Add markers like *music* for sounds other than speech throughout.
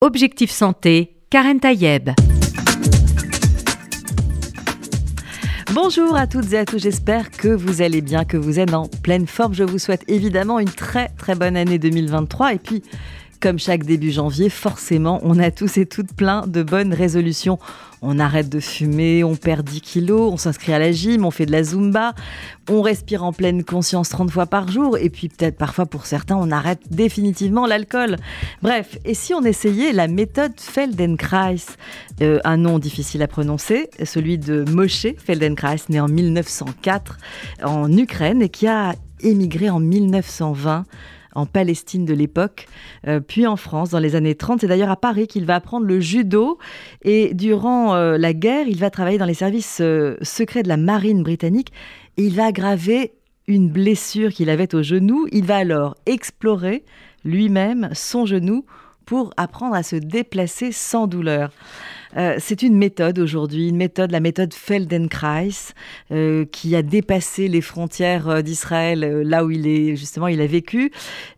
Objectif Santé, Karen Tayeb. Bonjour à toutes et à tous, j'espère que vous allez bien, que vous êtes en pleine forme. Je vous souhaite évidemment une très très bonne année 2023 et puis comme chaque début janvier, forcément, on a tous et toutes plein de bonnes résolutions. On arrête de fumer, on perd 10 kilos, on s'inscrit à la gym, on fait de la zumba, on respire en pleine conscience 30 fois par jour, et puis peut-être parfois pour certains, on arrête définitivement l'alcool. Bref, et si on essayait la méthode Feldenkrais? Euh, Un nom difficile à prononcer, celui de Moshe Feldenkrais, né en 1904 en Ukraine et qui a émigré en 1920 en Palestine de l'époque, euh, puis en France dans les années 30. C'est d'ailleurs à Paris qu'il va apprendre le judo et durant euh, la guerre, il va travailler dans les services euh, secrets de la marine britannique il va aggraver une blessure qu'il avait au genou. Il va alors explorer lui-même son genou pour apprendre à se déplacer sans douleur. Euh, c'est une méthode aujourd'hui, une méthode, la méthode Feldenkrais, euh, qui a dépassé les frontières euh, d'Israël, là où il est justement, il a vécu,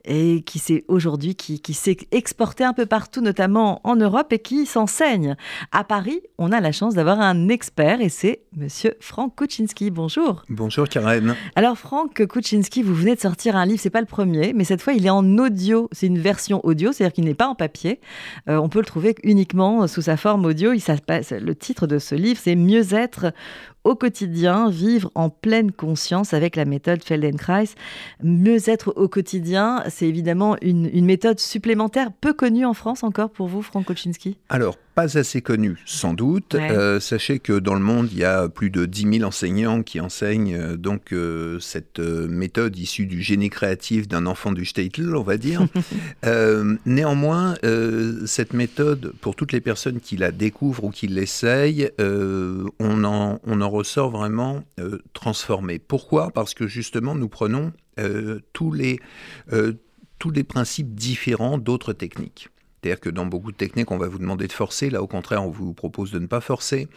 et qui s'est aujourd'hui, qui, s'est exporté un peu partout, notamment en Europe, et qui s'enseigne. À Paris, on a la chance d'avoir un expert, et c'est Monsieur Franck Kuczynski. Bonjour. Bonjour Karen. Alors Franck Kuczynski, vous venez de sortir un livre, c'est pas le premier, mais cette fois il est en audio. C'est une version audio, c'est-à-dire qu'il n'est pas en papier. on peut le trouver uniquement sous sa forme audio le titre de ce livre, c'est Mieux être au quotidien, vivre en pleine conscience avec la méthode Feldenkrais. Mieux être au quotidien, c'est évidemment une, méthode supplémentaire, peu connue en France encore pour vous, Franck Koczynski? Alors, pas assez connue, sans doute. Euh, sachez que dans le monde, il y a plus de 10 000 enseignants qui enseignent euh, donc euh, cette méthode issue du génie créatif d'un enfant du Statel, on va dire. *laughs* néanmoins, cette méthode, pour toutes les personnes qui la découvrent ou qui l'essayent, on en, on en ressort vraiment euh, transformé. Pourquoi? Parce que justement, nous prenons euh, tous, les, euh, tous les principes différents d'autres techniques. C'est-à-dire que dans beaucoup de techniques, on va vous demander de forcer. Là, au contraire, on vous propose de ne pas forcer.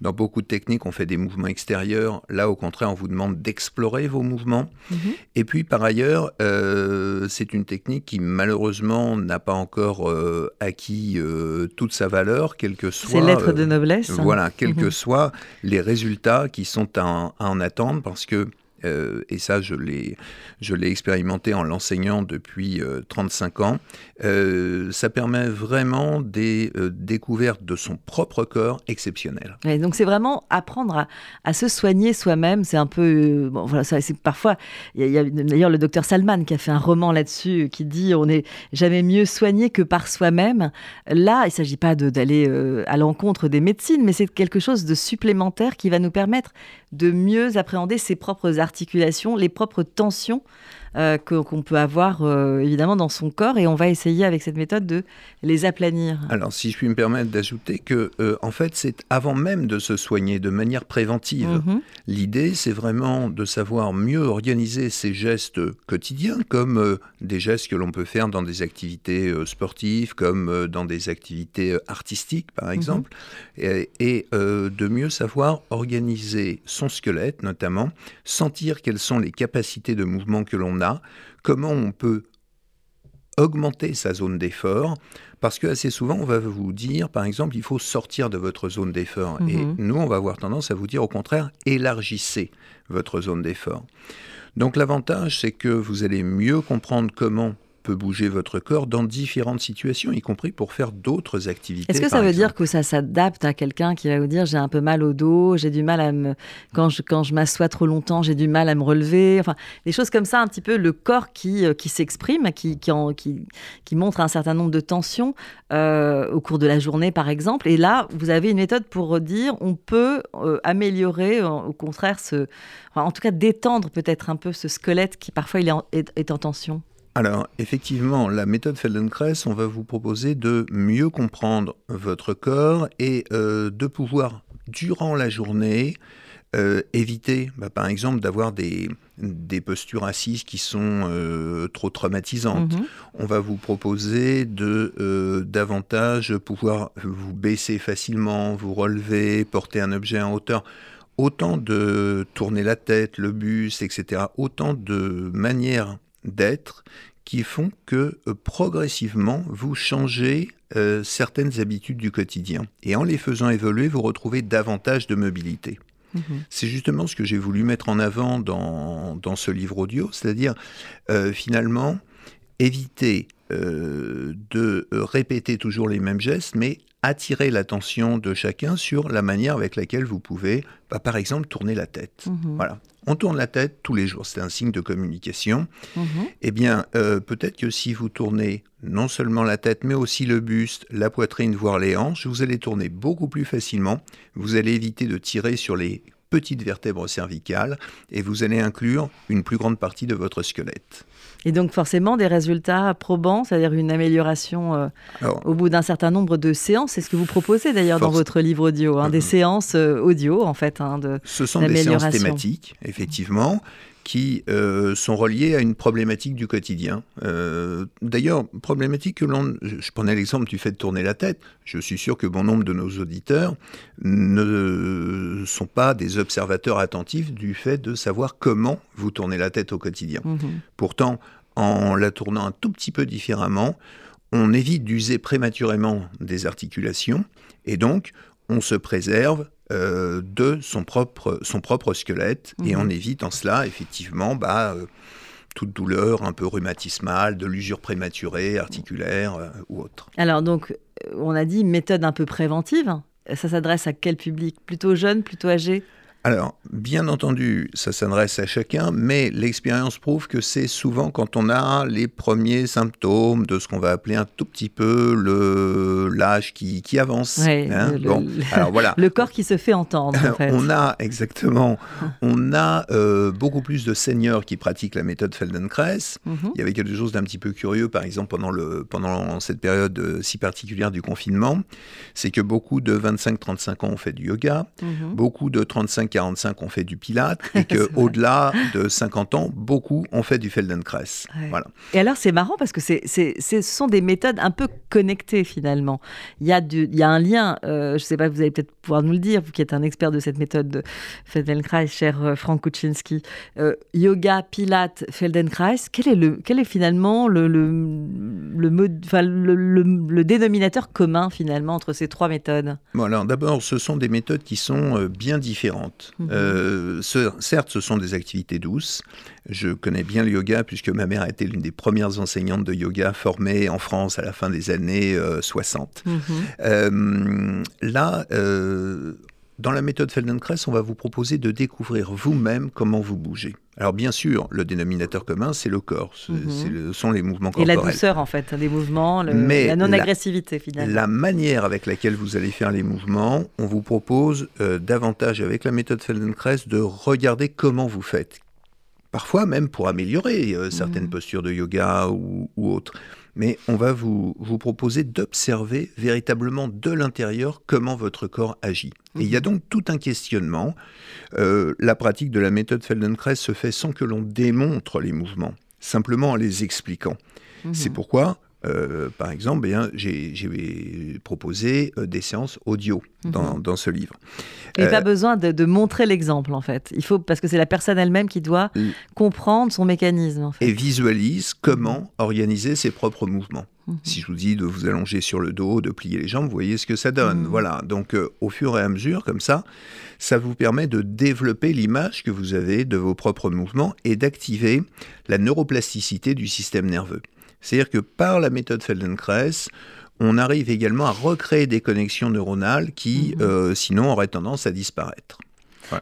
Dans beaucoup de techniques, on fait des mouvements extérieurs. Là, au contraire, on vous demande d'explorer vos mouvements. Mhm. Et puis, par ailleurs, euh, c'est une technique qui, malheureusement, n'a pas encore euh, acquis euh, toute sa valeur, quel que soit... C'est lettres de noblesse. Voilà, quels que mhm. soient les résultats qui sont à en attendre, parce que euh, et ça je l'ai, je l'ai expérimenté en l'enseignant depuis 35 euh, ans, euh, ça permet vraiment des découvertes de son propre corps exceptionnelles. donc c'est vraiment apprendre à, se soigner soi-même, c'est un peu... voilà, c'est parfois... Il y a, d'ailleurs le docteur Salman qui a fait un roman là-dessus qui dit on n'est jamais mieux soigné que par soi-même. Là, il ne s'agit pas d'aller à l'encontre des médecines, mais c'est quelque chose de supplémentaire qui va nous permettre de mieux appréhender ses propres articulations, les propres tensions euh, qu'on peut avoir euh, évidemment dans son corps et on va essayer avec cette méthode de les aplanir. Alors si je puis me permettre d'ajouter que euh, en fait c'est avant même de se soigner de manière préventive. Mhm. L'idée c'est vraiment de savoir mieux organiser ses gestes quotidiens comme des gestes que l'on peut faire dans des activités sportives comme dans des activités artistiques par mhm. exemple et, et de mieux savoir organiser son squelette notamment, sentir quelles sont les capacités de mouvement que l'on a comment on peut augmenter sa zone d'effort, parce que assez souvent, on va vous dire, par exemple, il faut sortir de votre zone d'effort. Et mhm. nous, on va avoir tendance à vous dire, au contraire, élargissez votre zone d'effort. Donc l'avantage, c'est que vous allez mieux comprendre comment peut bouger votre corps dans différentes situations, y compris pour faire d'autres activités. Est-ce que ça veut dire que ça s'adapte à quelqu'un qui va vous dire j'ai un peu mal au dos, j'ai du mal à me quand je quand je m'assois trop longtemps, j'ai du mal à me relever, enfin des choses comme ça un petit peu le corps qui euh, qui s'exprime, qui qui, qui, qui montre un certain nombre de tensions euh, au cours de la journée par exemple. Et là vous avez une méthode pour dire on peut euh, améliorer au contraire ce, en tout cas détendre peut-être un peu ce squelette qui parfois il est en tension. Alors, effectivement, la méthode Feldenkrais, on va vous proposer de mieux comprendre votre corps et euh, de pouvoir, durant la journée, euh, éviter, bah, par exemple, d'avoir des, postures assises qui sont euh, trop traumatisantes. Mhm. On va vous proposer de davantage pouvoir vous baisser facilement, vous relever, porter un objet en hauteur autant de tourner la tête, le bus, etc., autant de manières d'être qui font que euh, progressivement, vous changez euh, certaines habitudes du quotidien. Et en les faisant évoluer, vous retrouvez davantage de mobilité. Mhm. C'est justement ce que j'ai voulu mettre en avant dans, dans ce livre audio, c'est-à-dire euh, finalement éviter de répéter toujours les mêmes gestes, mais attirer l'attention de chacun sur la manière avec laquelle vous pouvez, bah, par exemple, tourner la tête. Mhm. Voilà. On tourne la tête tous les jours, c'est un signe de communication. Mhm. Eh bien, euh, peut-être que si vous tournez non seulement la tête, mais aussi le buste, la poitrine, voire les hanches, vous allez tourner beaucoup plus facilement. Vous allez éviter de tirer sur les petites vertèbres cervicales et vous allez inclure une plus grande partie de votre squelette. Et donc forcément des résultats probants, c'est-à-dire une amélioration euh, au bout d'un certain nombre de séances. C'est ce que vous proposez d'ailleurs dans votre livre audio, hein, des euh, séances euh, audio en fait. Hein, de, ce sont des séances thématiques, effectivement qui euh, sont reliés à une problématique du quotidien. Euh, d'ailleurs, problématique que l'on... Je prenais l'exemple du fait de tourner la tête. Je suis sûr que bon nombre de nos auditeurs ne sont pas des observateurs attentifs du fait de savoir comment vous tournez la tête au quotidien. Mhm. Pourtant, en la tournant un tout petit peu différemment, on évite d'user prématurément des articulations et donc on se préserve euh, de son propre, son propre squelette et mhm. on évite en cela effectivement bah, euh, toute douleur un peu rhumatismale, de l'usure prématurée, articulaire euh, ou autre. Alors donc on a dit méthode un peu préventive. Ça s'adresse à quel public? Plutôt jeune, plutôt âgé alors, bien entendu, ça s'adresse à chacun, mais l'expérience prouve que c'est souvent quand on a les premiers symptômes de ce qu'on va appeler un tout petit peu le l'âge qui, qui, avance. Hein. le, bon, alors voilà. *laughs* le corps qui se fait entendre. En *laughs* fait. on a exactement, *laughs* on a euh, beaucoup plus de seniors qui pratiquent la méthode Feldenkrais. Mhm. Il y avait quelque chose d'un petit peu curieux, par exemple pendant le pendant cette période euh, si particulière du confinement, c'est que beaucoup de 25-35 ans ont fait du yoga, mhm. beaucoup de 35 45 ont fait du Pilate *laughs* et qu'au-delà de 50 ans, beaucoup ont fait du Feldenkrais. Voilà. Et alors, c'est marrant parce que ce sont des méthodes un peu connectées finalement. Il y a, du, il y a un lien, euh, je ne sais pas, vous allez peut-être pouvoir nous le dire, vous qui êtes un expert de cette méthode de Feldenkrais, cher euh, Frank Kuczynski. Euh, yoga, Pilate, Feldenkrais, quel est, le, quel est finalement le, le, le, le, le dénominateur commun finalement entre ces trois méthodes bon, D'abord, ce sont des méthodes qui sont bien différentes. Mhm. Euh, certes, ce sont des activités douces. Je connais bien le yoga puisque ma mère a été l'une des premières enseignantes de yoga formées en France à la fin des années 60. Euh, mhm. euh, là, dans la méthode Feldenkrais, on va vous proposer de découvrir vous-même comment vous bougez. Alors bien sûr, le dénominateur commun, c'est le corps, mhm. ce sont les mouvements corporels. Et la douceur, en fait, des mouvements, la non-agressivité, finalement. La manière avec laquelle vous allez faire les mouvements, on vous propose euh, davantage, avec la méthode Feldenkrais, de regarder comment vous faites. Parfois même pour améliorer euh, certaines mhm. postures de yoga ou, ou autres mais on va vous, vous proposer d'observer véritablement de l'intérieur comment votre corps agit. Et il y a mhm. donc tout un questionnement. Euh, la pratique de la méthode Feldenkrais se fait sans que l'on démontre les mouvements, simplement en les expliquant. Mhm. C'est pourquoi euh, par exemple, eh j'ai proposé euh, des séances audio dans, mhm. ce livre. Il n'y a pas besoin de, montrer l'exemple, en fait. Il faut, parce que c'est la personne elle-même qui doit comprendre son mécanisme. Et visualise comment organiser ses propres mouvements. Mhm. Si je vous dis de vous allonger sur le dos, de plier les jambes, vous voyez ce que ça donne. Mhm. Voilà. Donc, euh, au fur et à mesure, comme ça, ça vous permet de développer l'image que vous avez de vos propres mouvements et d'activer la neuroplasticité du système nerveux. C'est-à-dire que par la méthode Feldenkrais, on arrive également à recréer des connexions neuronales qui, mhm. euh, sinon, auraient tendance à disparaître.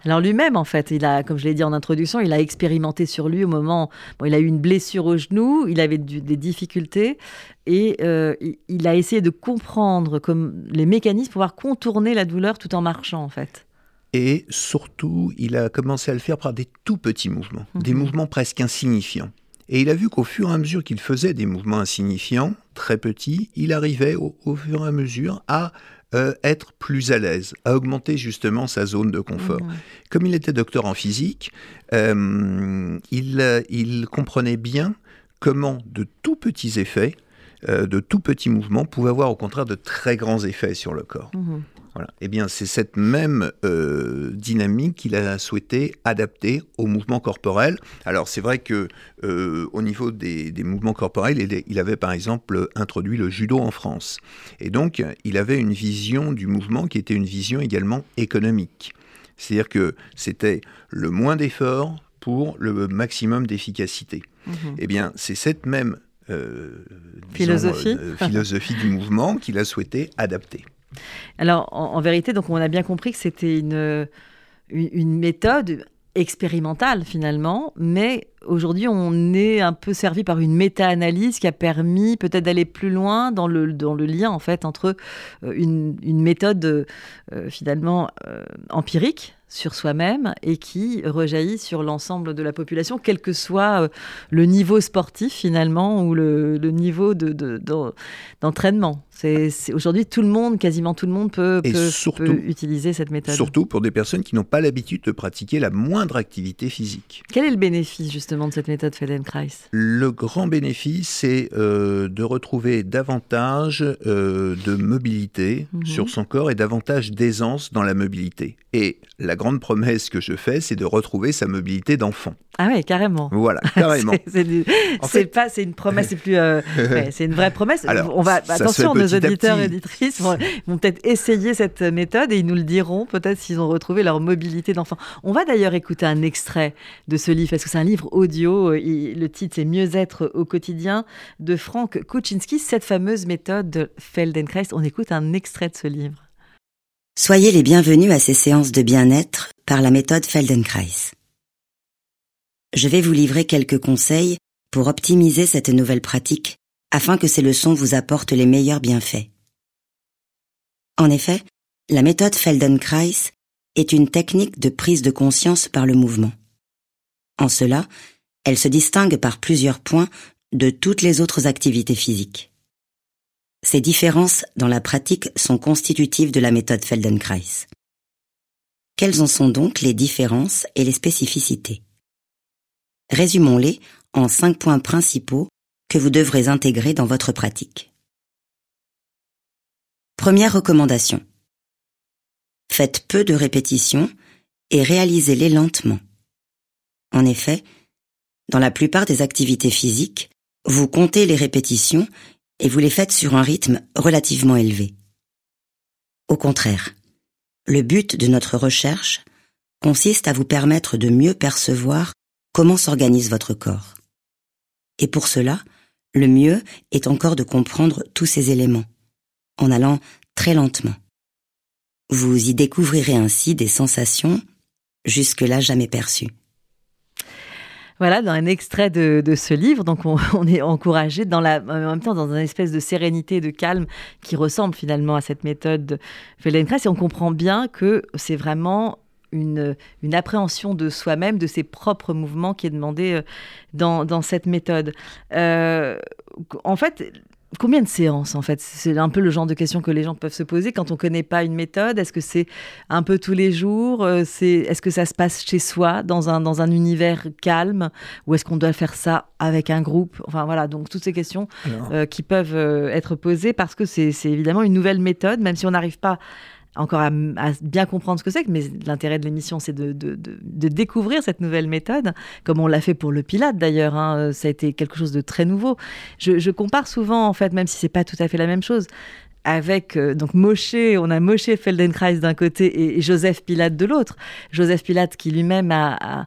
Alors lui-même, en fait, il a, comme je l'ai dit en introduction, il a expérimenté sur lui au moment. Bon, il a eu une blessure au genou, il avait des difficultés, et euh, il a essayé de comprendre comme les mécanismes pour pouvoir contourner la douleur tout en marchant, en fait. Et surtout, il a commencé à le faire par des tout petits mouvements, des mhm. mouvements presque insignifiants. Et il a vu qu'au fur et à mesure qu'il faisait des mouvements insignifiants, très petits, il arrivait au, fur et à mesure à euh, être plus à l'aise, à augmenter justement sa zone de confort. Mmh. Comme il était docteur en physique, euh, il, il, comprenait bien comment de tout petits effets, euh, de tout petits mouvements pouvaient avoir au contraire de très grands effets sur le corps. Mmh. Voilà. Eh bien, c'est cette même euh, dynamique qu'il a souhaité adapter au mouvement corporel. Alors, c'est vrai que euh, au niveau des, mouvements corporels, il, avait par exemple introduit le judo en France. Et donc, il avait une vision du mouvement qui était une vision également économique. C'est-à-dire que c'était le moins d'efforts pour le maximum d'efficacité. Mhm. Eh bien, c'est cette même euh, philosophie. Euh, philosophie du mouvement qu'il a souhaité adapter. Alors, en, vérité, donc on a bien compris que c'était une, méthode expérimentale finalement, mais aujourd'hui on est un peu servi par une méta-analyse qui a permis peut-être d'aller plus loin dans le, lien en fait entre euh, une, méthode finalement empirique sur soi-même et qui rejaillit sur l'ensemble de la population, quel que soit euh, le niveau sportif finalement ou le, niveau d'entraînement. Aujourd'hui, tout le monde, quasiment tout le monde peut, utiliser cette méthode. Surtout pour des personnes qui n'ont pas l'habitude de pratiquer la moindre activité physique. Quel est le bénéfice justement de cette méthode Feldenkrais? Le grand bénéfice, c'est euh, de retrouver davantage euh, de mobilité mhm. sur son corps et davantage d'aisance dans la mobilité. Et la grande promesse que je fais, c'est de retrouver sa mobilité d'enfant. Ah oui, carrément. Voilà, *laughs* carrément. c'est pas, c'est une promesse, c'est plus, euh, *laughs* c'est une vraie promesse. Alors, on va attention, nos auditeurs et auditrices vont, peut-être essayer cette méthode et ils nous le diront peut-être s'ils ont retrouvé leur mobilité d'enfant. On va d'ailleurs écouter un extrait de ce livre parce que c'est un livre audio. le titre c'est Mieux être au quotidien de Frank Kuczynski, cette fameuse méthode de Feldenkrais. On écoute un extrait de ce livre. Soyez les bienvenus à ces séances de bien-être par la méthode Feldenkrais. Je vais vous livrer quelques conseils pour optimiser cette nouvelle pratique afin que ces leçons vous apportent les meilleurs bienfaits. En effet, la méthode Feldenkrais est une technique de prise de conscience par le mouvement. En cela, elle se distingue par plusieurs points de toutes les autres activités physiques. Ces différences dans la pratique sont constitutives de la méthode Feldenkrais. Quelles en sont donc les différences et les spécificités? Résumons-les en cinq points principaux que vous devrez intégrer dans votre pratique. Première recommandation. Faites peu de répétitions et réalisez-les lentement. En effet, dans la plupart des activités physiques, vous comptez les répétitions et vous les faites sur un rythme relativement élevé. Au contraire, le but de notre recherche consiste à vous permettre de mieux percevoir comment s'organise votre corps. Et pour cela, le mieux est encore de comprendre tous ces éléments, en allant très lentement. Vous y découvrirez ainsi des sensations jusque-là jamais perçues. Voilà, dans un extrait de, ce livre, donc *laughs* on, est encouragé dans la, en même temps dans une espèce de sérénité, de calme qui ressemble finalement à cette méthode de Feldenkrais, et on comprend bien que c'est vraiment une, une, appréhension de soi-même, de ses propres mouvements qui est demandée euh, dans, dans cette méthode. Euh, en fait, Combien de séances en fait? C'est un peu le genre de question que les gens peuvent se poser quand on ne connaît pas une méthode. Est-ce que c'est un peu tous les jours? Euh, Est-ce que ça se passe chez soi, dans un, dans un univers calme? Ou est-ce qu'on doit faire ça avec un groupe? Enfin voilà, donc toutes ces questions euh, qui peuvent euh, être posées parce que c'est évidemment une nouvelle méthode, même si on n'arrive pas encore à, bien comprendre ce que c'est, mais l'intérêt de l'émission, c'est de, découvrir cette nouvelle méthode, comme on l'a fait pour le Pilate d'ailleurs. Hein, euh, ça a été quelque chose de très nouveau. Je, compare souvent, en fait, même si c'est pas tout à fait la même chose, avec euh, donc Moshe, on a Moshe Feldenkrais d'un côté et, Joseph Pilate de l'autre. Joseph Pilate qui lui-même a,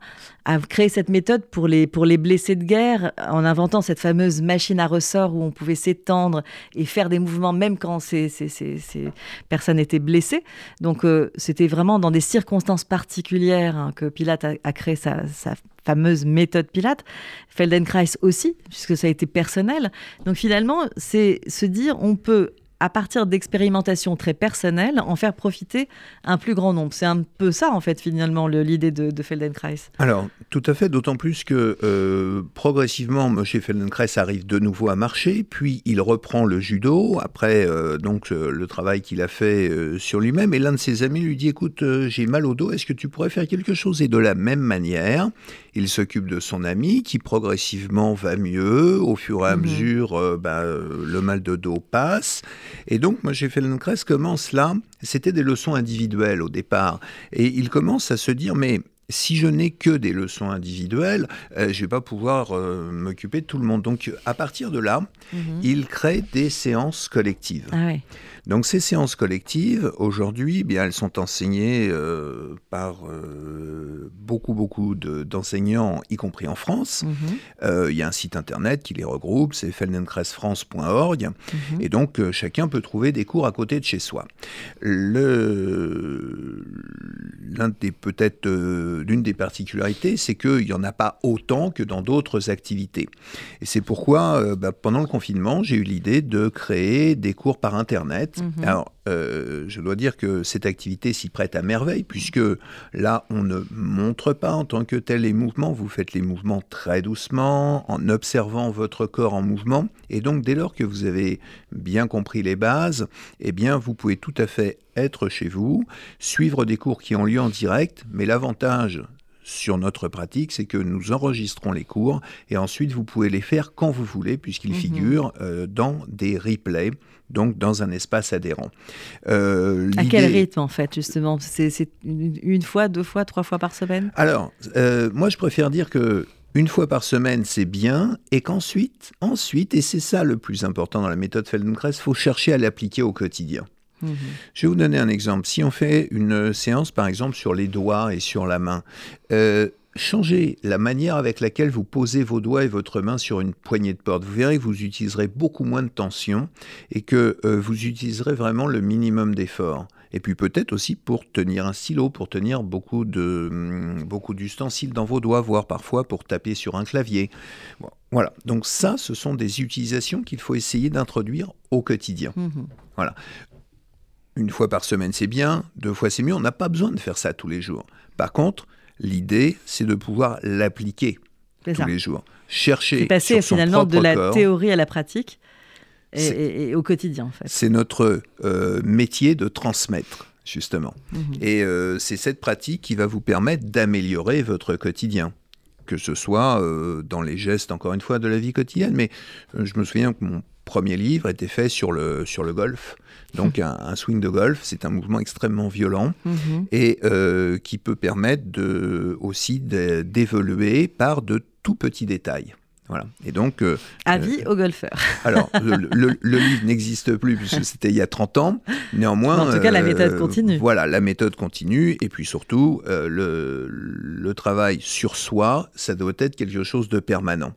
créé cette méthode pour les, pour les blessés de guerre en inventant cette fameuse machine à ressort où on pouvait s'étendre et faire des mouvements même quand ces, ces, ces, personnes étaient blessées. Donc euh, c'était vraiment dans des circonstances particulières hein, que Pilate a, créé sa, sa fameuse méthode Pilate, Feldenkrais aussi, puisque ça a été personnel. Donc finalement, c'est se dire on peut à partir d'expérimentations très personnelles, en faire profiter un plus grand nombre. C'est un peu ça, en fait, finalement, l'idée de, de, Feldenkrais. Alors, tout à fait, d'autant plus que euh, progressivement, M. Feldenkrais arrive de nouveau à marcher, puis il reprend le judo, après euh, donc euh, le travail qu'il a fait sur lui-même, et l'un de ses amis lui dit, écoute, j'ai mal au dos, est-ce que tu pourrais faire quelque chose? Et de la même manière, il s'occupe de son ami, qui progressivement va mieux, au fur et à mhm. mesure, ben, le mal de dos passe, Et donc, moi, j'ai fait Feldenkrais commence là, c'était des leçons individuelles au départ. Et il commence à se dire, mais si je n'ai que des leçons individuelles, euh, je ne vais pas pouvoir euh, m'occuper de tout le monde. Donc, à partir de là, mhm. il crée des séances collectives. Ah donc ces séances collectives, aujourd'hui, eh bien elles sont enseignées euh, par beaucoup, beaucoup d'enseignants, y compris en France. Mhm. Il y a un site internet qui les regroupe, c'est feldenkrais-france.org. Mhm. Et donc chacun peut trouver des cours à côté de chez soi. L'un des peut-être l'une des particularités, c'est qu'il n'y en a pas autant que dans d'autres activités. Et c'est pourquoi, bah, pendant le confinement, j'ai eu l'idée de créer des cours par internet Mhm. Alors, euh, je dois dire que cette activité s'y prête à merveille, puisque là, on ne montre pas en tant que tel les mouvements, vous faites les mouvements très doucement, en observant votre corps en mouvement, et donc dès lors que vous avez bien compris les bases, eh bien, vous pouvez tout à fait être chez vous, suivre des cours qui ont lieu en direct, mais l'avantage sur notre pratique, c'est que nous enregistrons les cours et ensuite vous pouvez les faire quand vous voulez puisqu'ils mhm. figurent euh, dans des replays, donc dans un espace adhérent. Euh, à quel rythme en fait justement? C'est une fois, deux fois, trois fois par semaine? Alors, euh, moi je préfère dire que une fois par semaine, c'est bien, et qu'ensuite, ensuite, et c'est ça le plus important dans la méthode Feldenkrais, il faut chercher à l'appliquer au quotidien. Mhm. Je vais vous donner un exemple. Si on fait une séance, par exemple, sur les doigts et sur la main, euh, changez la manière avec laquelle vous posez vos doigts et votre main sur une poignée de porte. Vous verrez que vous utiliserez beaucoup moins de tension et que euh, vous utiliserez vraiment le minimum d'effort. Et puis peut-être aussi pour tenir un stylo, pour tenir beaucoup de hum, beaucoup d'ustensiles dans vos doigts, voire parfois pour taper sur un clavier. voilà. Donc ça, ce sont des utilisations qu'il faut essayer d'introduire au quotidien. Mhm. Voilà une fois par semaine, c'est bien, deux fois, c'est mieux. On n'a pas besoin de faire ça tous les jours. Par contre, l'idée, c'est de pouvoir l'appliquer tous les jours. Chercher. passer finalement de la théorie à la pratique et, au quotidien, en fait. C'est notre euh, métier de transmettre, justement. Mhm. Et euh, c'est cette pratique qui va vous permettre d'améliorer votre quotidien que ce soit euh, dans les gestes, encore une fois, de la vie quotidienne. Mais je me souviens que mon premier livre était fait sur le, sur le golf. Donc un, swing de golf, c'est un mouvement extrêmement violent mhm. et euh, qui peut permettre de, aussi d'évoluer par de tout petits détails. Voilà. Et donc. Euh, Avis euh, aux golfeurs. *laughs* alors, le, livre n'existe plus puisque c'était il y a 30 ans. Néanmoins. en tout cas, la méthode continue. Voilà, la méthode continue. Et puis surtout, le, le travail sur soi, ça doit être quelque chose de permanent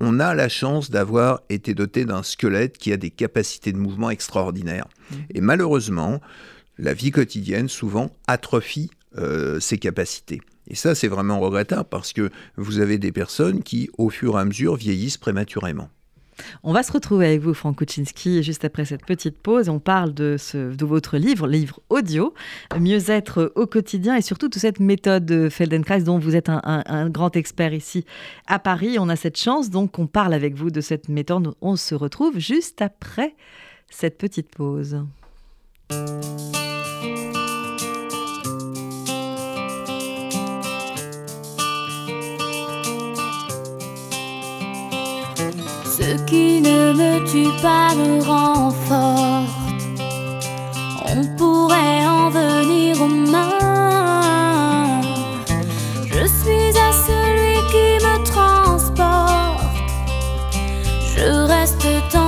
on a la chance d'avoir été doté d'un squelette qui a des capacités de mouvement extraordinaires. Mmh. Et malheureusement, la vie quotidienne souvent atrophie euh, ces capacités. Et ça, c'est vraiment regrettable parce que vous avez des personnes qui, au fur et à mesure, vieillissent prématurément. On va se retrouver avec vous, Franck Kuczynski, juste après cette petite pause. On parle de, votre livre, livre audio, Mieux-être au quotidien et surtout de cette méthode Feldenkrais dont vous êtes un, grand expert ici à Paris. On a cette chance, donc on parle avec vous de cette méthode. On se retrouve juste après cette petite pause. Ce qui ne me tue pas me rend forte. On pourrait en venir aux mains. Je suis à celui qui me transporte. Je reste tant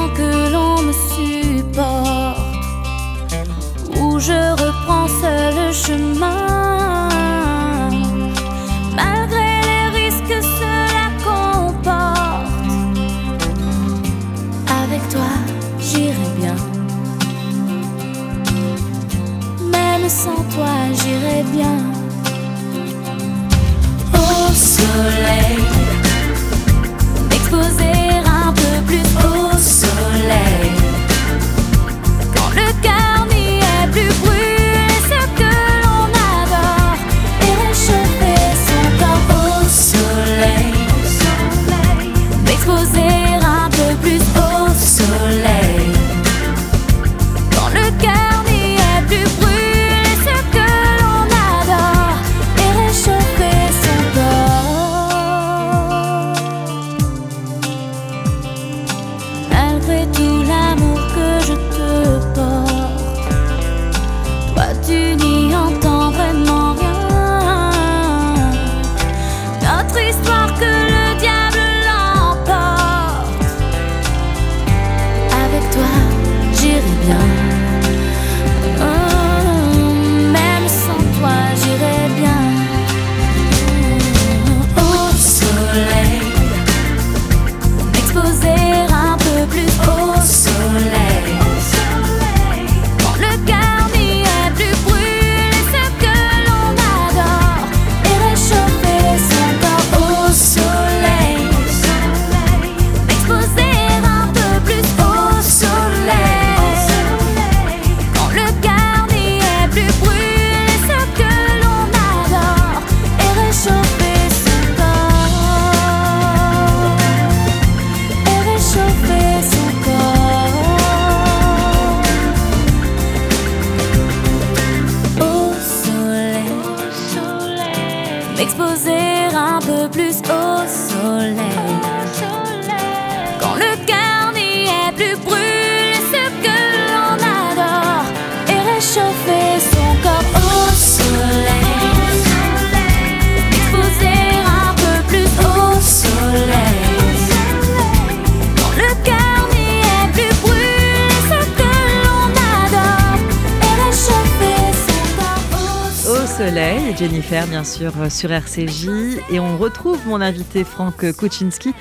bien sûr, euh, sur RCJ. Et on retrouve mon invité Franck Kuczynski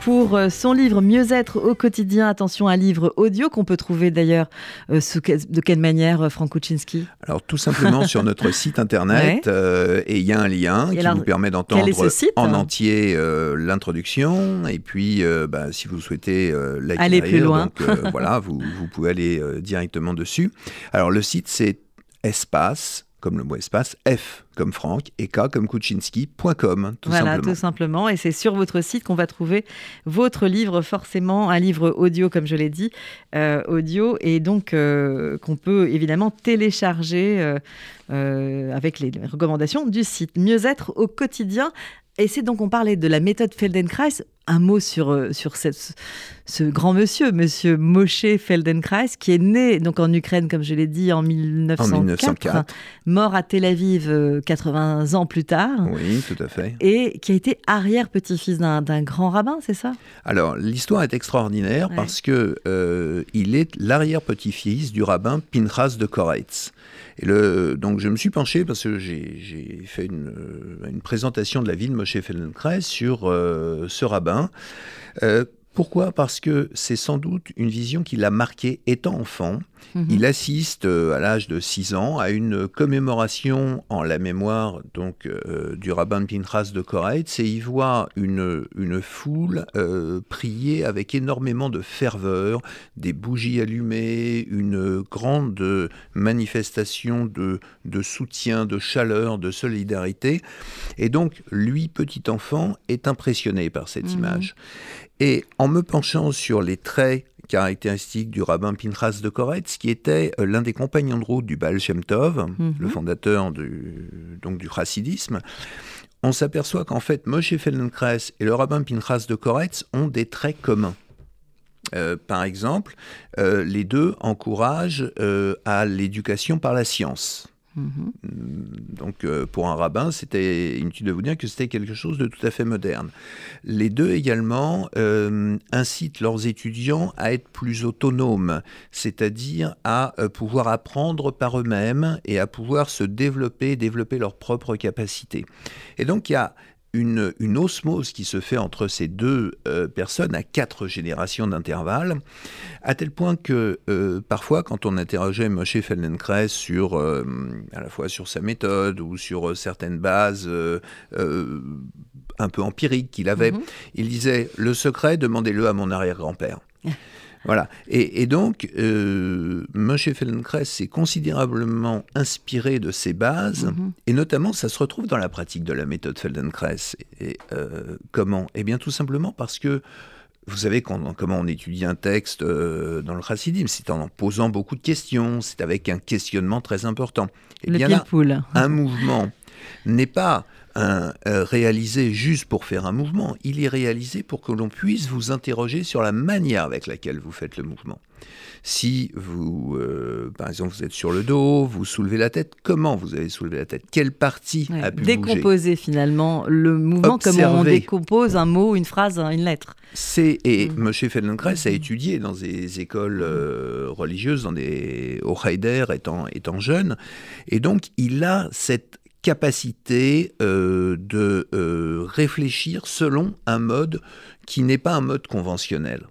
pour euh, son livre Mieux-être au quotidien. Attention, un livre audio qu'on peut trouver d'ailleurs euh, de quelle manière, Franck Kuczynski? Alors tout simplement *laughs* sur notre site internet, euh, et il y a un lien Et qui alors, vous permet d'entendre en entier euh, l'introduction, et puis bah, si vous souhaitez Aller plus loin. donc, *laughs* voilà, vous, vous pouvez aller directement dessus. Alors le site c'est espace, comme le mot espace, F comme Franck, et K comme Kuczynski.com, tout voilà, simplement. tout simplement. Et c'est sur votre site qu'on va trouver votre livre, forcément, un livre audio, comme je l'ai dit, euh, audio, et donc euh, qu'on peut évidemment télécharger euh, avec les recommandations du site. Mieux-être au quotidien. Et c'est donc, on parlait de la méthode Feldenkrais. Un mot sur, euh, sur cette- ce grand monsieur, monsieur Moshe Feldenkrais, qui est né donc en Ukraine, comme je l'ai dit, en En 1904, 1904. mort à Tel Aviv euh, 80 ans plus tard Oui, tout à fait. et qui a été arrière-petit-fils d'un grand rabbin, c'est ça? Alors, l'histoire est extraordinaire Ouais. parce que euh, il est l'arrière-petit-fils du rabbin Pinchas de Koretz. Et le, donc, je me suis penché parce que j'ai fait une, euh, une présentation de la vie de Moshe Feldenkrais sur euh, ce rabbin. Euh, pourquoi? Parce que c'est sans doute une vision qui l'a marqué étant enfant. Mhm. Il assiste euh, à l'âge de 6 ans à une commémoration en la mémoire donc euh, du rabbin Pinchas de Koretz et il voit une, une foule euh, prier avec énormément de ferveur, des bougies allumées, une grande manifestation de, de soutien, de chaleur, de solidarité. Et donc, lui, petit enfant, est impressionné par cette Mhm. image. Et en me penchant sur les traits caractéristiques du rabbin Pinchas de Koretz, qui était euh, l'un des compagnons de route du Baal Shem Tov, Mhm. le fondateur du, donc du chassidisme, on s'aperçoit qu'en fait, Moshe Feldenkrais et le rabbin Pinchas de Koretz ont des traits communs. Euh, par exemple, euh, les deux encouragent euh, à l'éducation par la science. Mhm. Donc, euh, pour un rabbin, c'était inutile de vous dire que c'était quelque chose de tout à fait moderne. Les deux également euh, incitent leurs étudiants à être plus autonomes, c'est-à-dire à euh, pouvoir apprendre par eux-mêmes et à pouvoir se développer, développer leurs propres capacités. Et donc, il y a une, une osmose qui se fait entre ces deux euh, personnes à quatre générations d'intervalle, à tel point que euh, parfois, quand on interrogeait Moshe Feldenkrais sur euh, à la fois sur sa méthode ou sur certaines bases un peu empiriques qu'il avait, Mhm. il disait le secret, demandez-le à mon arrière-grand-père. Voilà. Et, et donc, euh, Moshe Feldenkrais s'est considérablement inspiré de ces bases, Mhm. et notamment, ça se retrouve dans la pratique de la méthode Feldenkrais. Et euh, comment? Eh bien, tout simplement parce que vous savez comment on étudie un texte euh, dans le chassidim, c'est en en posant beaucoup de questions, c'est avec un questionnement très important. Et Le bien là, un mouvement n'est pas un, euh, réalisé juste pour faire un mouvement, il est réalisé pour que l'on puisse vous interroger sur la manière avec laquelle vous faites le mouvement. Si vous, euh, par exemple, vous êtes sur le dos, vous soulevez la tête, comment vous avez soulevé la tête? Quelle partie Ouais. a pu bouger? Décomposer finalement le mouvement comme on Observer. décompose un mot, une phrase, une lettre. C'est et Mm. Moshe Feldenkrais a étudié dans des écoles euh, religieuses, dans des au Haider étant étant jeune, et donc il a cette capacité euh, de euh, réfléchir selon un mode qui n'est pas un mode conventionnel.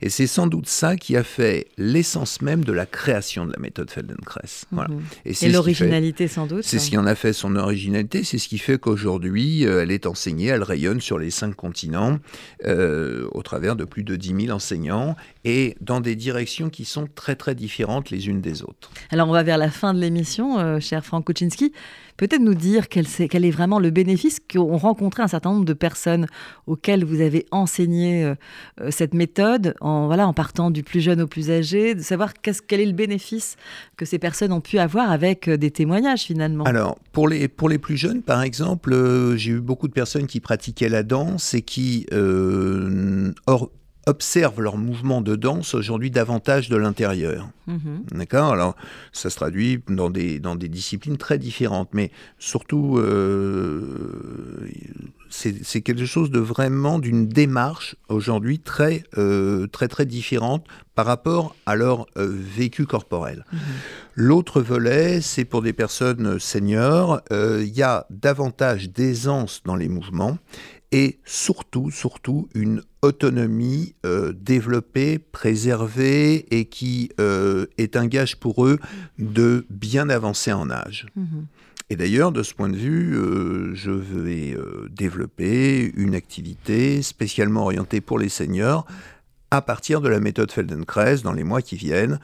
Et c'est sans doute ça qui a fait l'essence même de la création de la méthode Feldenkrais. Voilà. Mhm. c'est Et fait- l'originalité sans doute. c'est ce qui en a fait son originalité, c'est ce qui fait qu'aujourd'hui, euh, elle est enseignée, elle rayonne sur les cinq continents, euh, au travers de plus de 10 000 enseignants, et dans des directions qui sont très très différentes les unes des autres. Alors on va vers la fin de l'émission, euh, cher Franck Kuczynski. Peut-être nous dire quel, est vraiment le bénéfice qu'ont rencontré un certain nombre de personnes auxquelles vous avez enseigné euh, euh, cette méthode, en, voilà, en partant du plus jeune au plus âgé, de savoir quel est le bénéfice que ces personnes ont pu avoir avec euh, des témoignages finalement? Alors, pour les, pour les plus jeunes, par exemple, j'ai eu beaucoup de personnes qui pratiquaient la danse et qui, euh, observent leurs mouvements de danse aujourd'hui davantage de l'intérieur. Mhm. D'accord? Alors, ça se traduit dans des, dans des disciplines très différentes, mais surtout, euh, c'est quelque chose de vraiment d'une démarche aujourd'hui très, euh, très, très différente par rapport à leur euh, vécu corporel. Mhm. L'autre volet, c'est pour des personnes seniors, il y a davantage d'aisance dans les mouvements et surtout, surtout une autonomie euh, développée, préservée et qui euh, est un gage pour eux de bien avancer en âge. Mhm. Et d'ailleurs, de ce point de vue, euh, je vais développer une activité spécialement orientée pour les seniors à partir de la méthode Feldenkrais dans les mois qui viennent,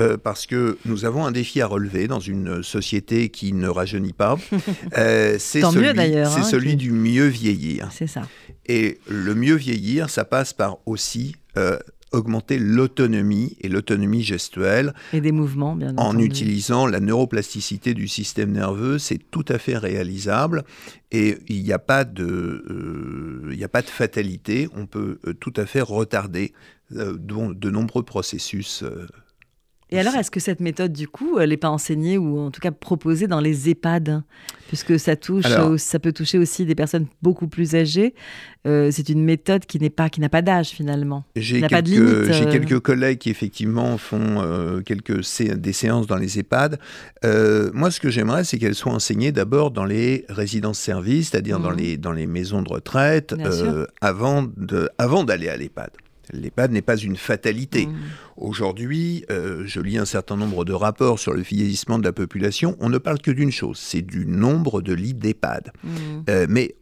euh, parce que nous avons un défi à relever dans une société qui ne rajeunit pas. *laughs* Euh, c'est celui, c'est hein, celui du mieux vieillir. C'est ça. Et le mieux vieillir, ça passe par aussi euh, augmenter l'autonomie et l'autonomie gestuelle. Et des mouvements, bien entendu. En utilisant la neuroplasticité du système nerveux, c'est tout à fait réalisable. Et il n'y a, pas de, euh, il a pas de fatalité. On peut euh, tout à fait retarder euh, de, nombreux processus. Et alors, est-ce que cette méthode, du coup, elle n'est pas enseignée ou en tout cas proposée dans les EHPAD? Puisque ça, touche, ça peut toucher aussi des personnes beaucoup plus âgées. Euh, c'est une méthode qui n'est pas qui n'a pas d'âge finalement. J'ai quelques, euh. quelques collègues qui effectivement font euh, quelques des séances dans les EHPAD. moi, ce que j'aimerais, c'est qu'elles soient enseignées d'abord dans les résidences-services, c'est-à-dire dans, les, dans les maisons de retraite, avant d'aller à l'EHPAD. L'EHPAD n'est pas une fatalité. Mmh. Aujourd'hui, euh, je lis un certain nombre de rapports sur le vieillissement de la population. On ne parle que d'une chose, c'est du nombre de lits d'EHPAD. Mmh. Euh, mais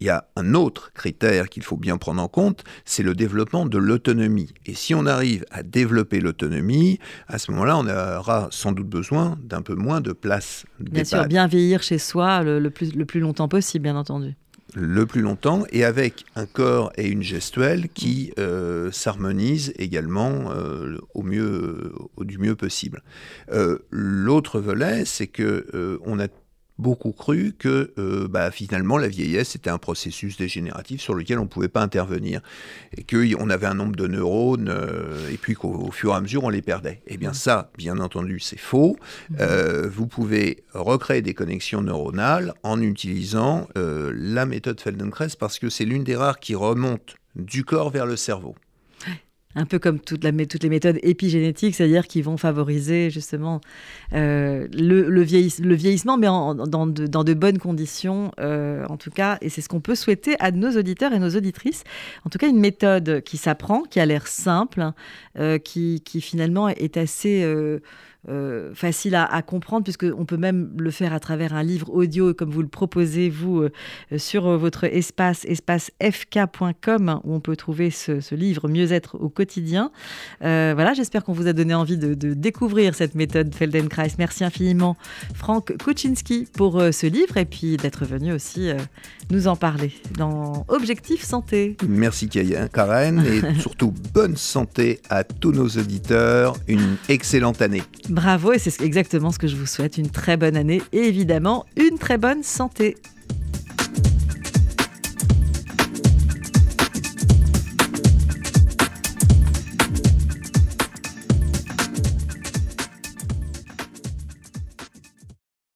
il y a un autre critère qu'il faut bien prendre en compte, c'est le développement de l'autonomie. Et si on arrive à développer l'autonomie, à ce moment-là, on aura sans doute besoin d'un peu moins de place. Bien sûr, bien vieillir chez soi le, plus, le plus longtemps possible, bien entendu le plus longtemps et avec un corps et une gestuelle qui euh, s'harmonisent également euh, au mieux, du mieux possible. Euh, l'autre volet, c'est que on a beaucoup cru que euh, bah, finalement la vieillesse était un processus dégénératif sur lequel on ne pouvait pas intervenir et qu'on avait un nombre de neurones euh, et puis qu'au fur et à mesure on les perdait. Eh bien ça, bien entendu, c'est faux. Mmh. Euh, vous pouvez recréer des connexions neuronales en utilisant la méthode Feldenkrais parce que c'est l'une des rares qui remonte du corps vers le cerveau un peu comme toutes les méthodes épigénétiques, c'est-à-dire qui vont favoriser justement euh, le, vieillissement, mais dans, de, bonnes conditions, euh, en tout cas. Et c'est ce qu'on peut souhaiter à nos auditeurs et nos auditrices. En tout cas, une méthode qui s'apprend, qui a l'air simple, euh, qui, finalement est assez euh, facile à, comprendre, puisqu'on peut même le faire à travers un livre audio, comme vous le proposez, vous, euh, sur votre espace, espacefk.com, où on peut trouver ce, livre Mieux-être au quotidien. Euh, voilà, j'espère qu'on vous a donné envie de, découvrir cette méthode Feldenkrais. Merci infiniment, Franck Kuczynski, pour ce livre, et puis d'être venu aussi nous en parler dans Objectif Santé. Merci Karen, et *laughs* surtout bonne santé à tous nos auditeurs. Une excellente année. Bravo, et c'est exactement ce que je vous souhaite. Une très bonne année et évidemment une très bonne santé.